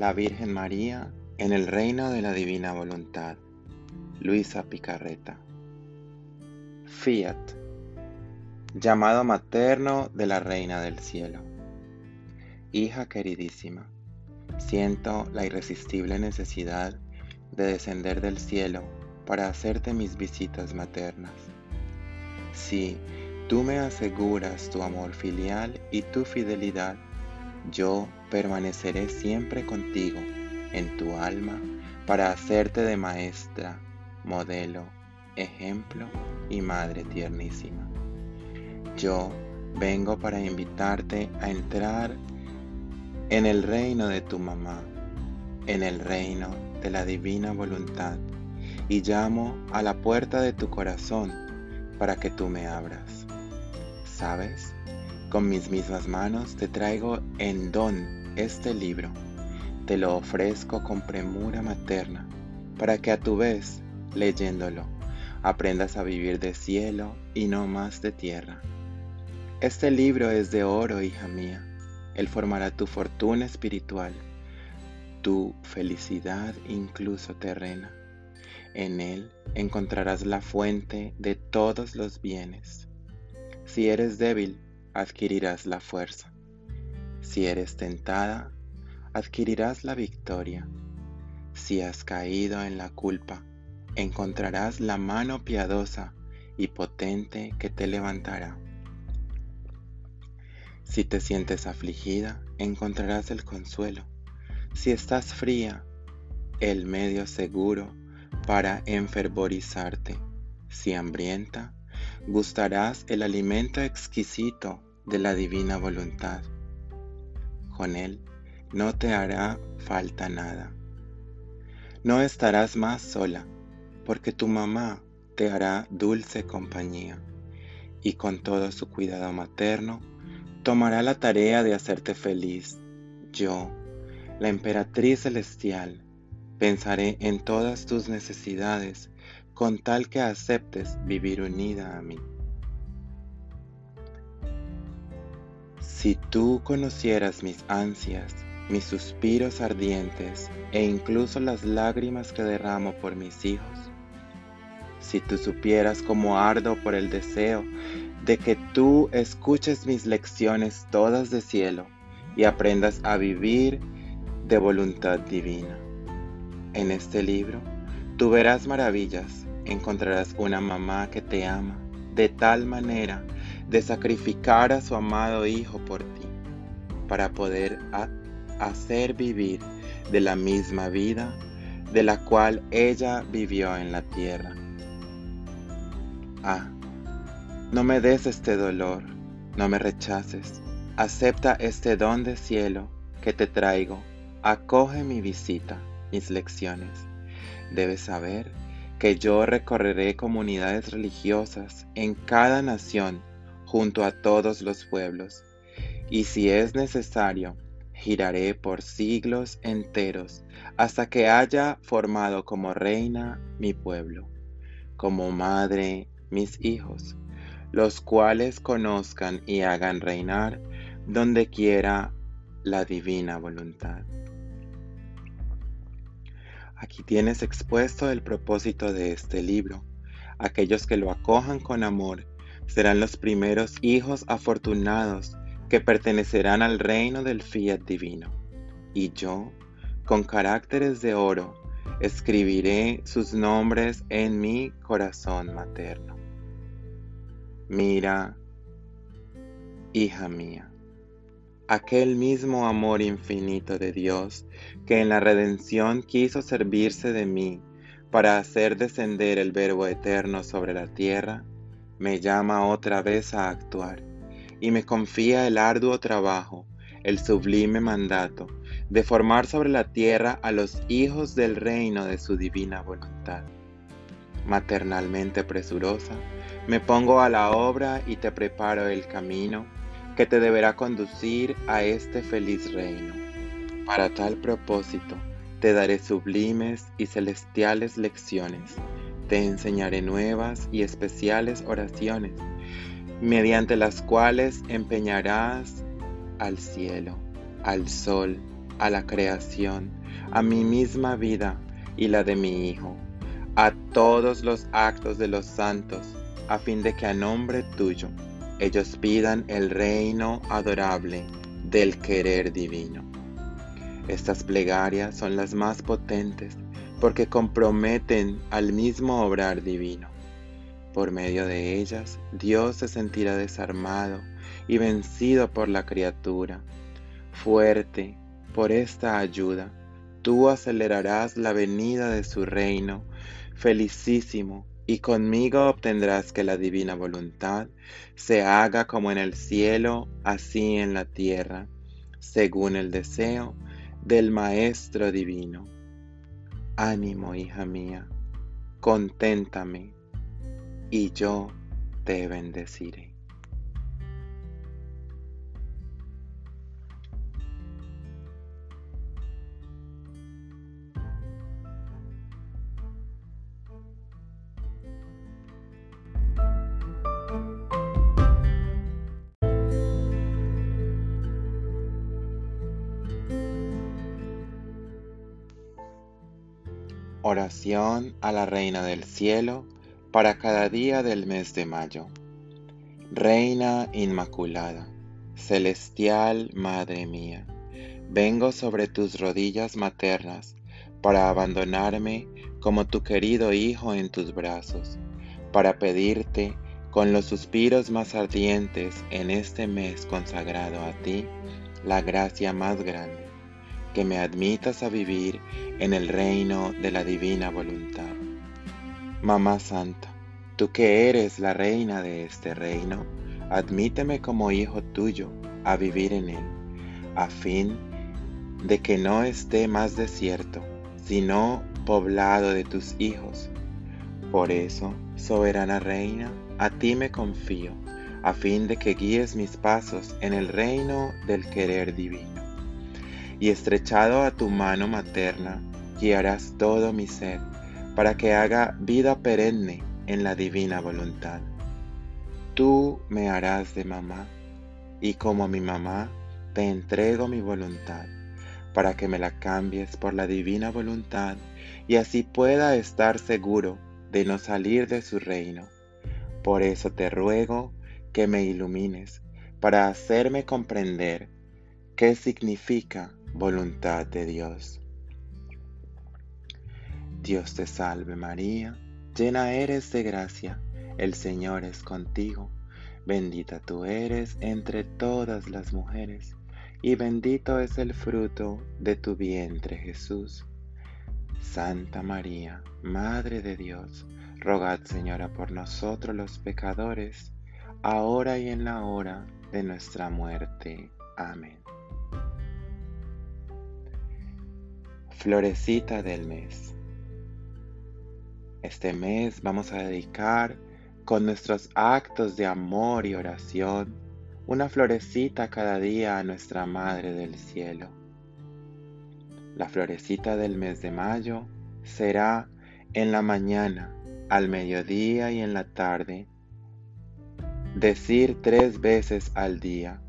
la Virgen María en el reino de la divina voluntad. Luisa Picarreta. Fiat. Llamado materno de la Reina del Cielo. Hija queridísima, siento la irresistible necesidad de descender del cielo para hacerte mis visitas maternas. Si tú me aseguras tu amor filial y tu fidelidad, yo permaneceré siempre contigo en tu alma para hacerte de maestra, modelo, ejemplo y madre tiernísima. Yo vengo para invitarte a entrar en el reino de tu mamá, en el reino de la divina voluntad, y llamo a la puerta de tu corazón para que tú me abras. ¿Sabes? Con mis mismas manos te traigo en don este libro. Te lo ofrezco con premura materna, para que a tu vez, leyéndolo, aprendas a vivir de cielo y no más de tierra. Este libro es de oro, hija mía. Él formará tu fortuna espiritual, tu felicidad incluso terrena. En él encontrarás la fuente de todos los bienes. Si eres débil, adquirirás la fuerza. Si eres tentada, adquirirás la victoria. Si has caído en la culpa, encontrarás la mano piadosa y potente que te levantará. Si te sientes afligida, encontrarás el consuelo. Si estás fría, el medio seguro para enfervorizarte. Si hambrienta, gustarás el alimento exquisito de la divina voluntad. Con él no te hará falta nada. No estarás más sola, porque tu mamá te hará dulce compañía, y con todo su cuidado materno tomará la tarea de hacerte feliz. Yo, la emperatriz celestial, pensaré en todas tus necesidades con tal que aceptes vivir unida a mí. Si tú conocieras mis ansias, mis suspiros ardientes e incluso las lágrimas que derramo por mis hijos, si tú supieras cómo ardo por el deseo de que tú escuches mis lecciones todas de cielo y aprendas a vivir de voluntad divina. En este libro tú verás maravillas, encontrarás una mamá que te ama de tal manera de sacrificar a su amado Hijo por ti, para poder hacer vivir de la misma vida de la cual ella vivió en la tierra. Ah, no me des este dolor, no me rechaces, acepta este don de cielo que te traigo, acoge mi visita, mis lecciones. Debes saber que yo recorreré comunidades religiosas en cada nación junto a todos los pueblos, y si es necesario, giraré por siglos enteros hasta que haya formado como reina mi pueblo, como madre mis hijos, los cuales conozcan y hagan reinar donde quiera la divina voluntad. Aquí tienes expuesto el propósito de este libro. Aquellos que lo acojan con amor serán los primeros hijos afortunados que pertenecerán al reino del fiat divino. Y yo, con caracteres de oro, escribiré sus nombres en mi corazón materno. Mira, hija mía, aquel mismo amor infinito de Dios que en la redención quiso servirse de mí para hacer descender el Verbo eterno sobre la tierra, me llama otra vez a actuar y me confía el arduo trabajo, el sublime mandato de formar sobre la tierra a los hijos del reino de su divina voluntad. Maternalmente presurosa, me pongo a la obra y te preparo el camino que te deberá conducir a este feliz reino. Para tal propósito, te daré sublimes y celestiales lecciones te enseñaré nuevas y especiales oraciones, mediante las cuales empeñarás al cielo, al sol a la creación, a mi misma vida y la de mi Hijo, a todos los actos de los santos, a fin de que a nombre tuyo ellos pidan el reino adorable del querer divino. Estas plegarias son las más potentes porque comprometen al mismo obrar divino. Por medio de ellas, Dios se sentirá desarmado y vencido por la criatura. Fuerte por esta ayuda, tú acelerarás la venida de su reino, felicísimo, y conmigo obtendrás que la divina voluntad se haga como en el cielo, así en la tierra, según el deseo del Maestro Divino. Ánimo, hija mía, conténtame, y yo te bendeciré. Oración a la Reina del Cielo para cada día del mes de mayo. Reina Inmaculada, celestial Madre mía, vengo sobre tus rodillas maternas para abandonarme como tu querido Hijo en tus brazos, para pedirte con los suspiros más ardientes en este mes consagrado a ti, la gracia más grande que me admitas a vivir en el reino de la divina voluntad. Mamá Santa, tú que eres la reina de este reino, admíteme como hijo tuyo a vivir en él, a fin de que no esté más desierto, sino poblado de tus hijos. Por eso, soberana reina, a ti me confío, a fin de que guíes mis pasos en el reino del querer divino y estrechado a tu mano materna, guiarás todo mi ser, para que haga vida perenne en la divina voluntad. Tú me harás de mamá, y como mi mamá, te entrego mi voluntad, para que me la cambies por la divina voluntad, y así pueda estar seguro de no salir de su reino. Por eso te ruego que me ilumines, para hacerme comprender qué significa voluntad de Dios. Dios te salve María, llena eres de gracia, el Señor es contigo, bendita tú eres entre todas las mujeres, y bendito es el fruto de tu vientre Jesús. Santa María, Madre de Dios, rogad Señora por nosotros los pecadores, ahora y en la hora de nuestra muerte. Amén. Florecita del mes. Este mes vamos a dedicar con nuestros actos de amor y oración una florecita cada día a nuestra Madre del Cielo. La florecita del mes de mayo será en la mañana, al mediodía y en la tarde. Decir tres veces al día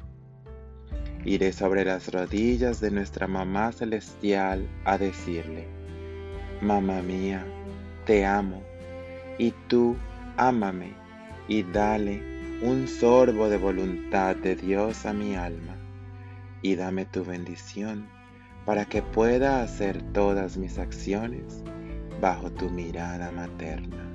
Iré sobre las rodillas de nuestra Mamá Celestial a decirle, Mamá mía, te amo, y tú ámame, y dale un sorbo de voluntad de Dios a mi alma, y dame tu bendición para que pueda hacer todas mis acciones bajo tu mirada materna.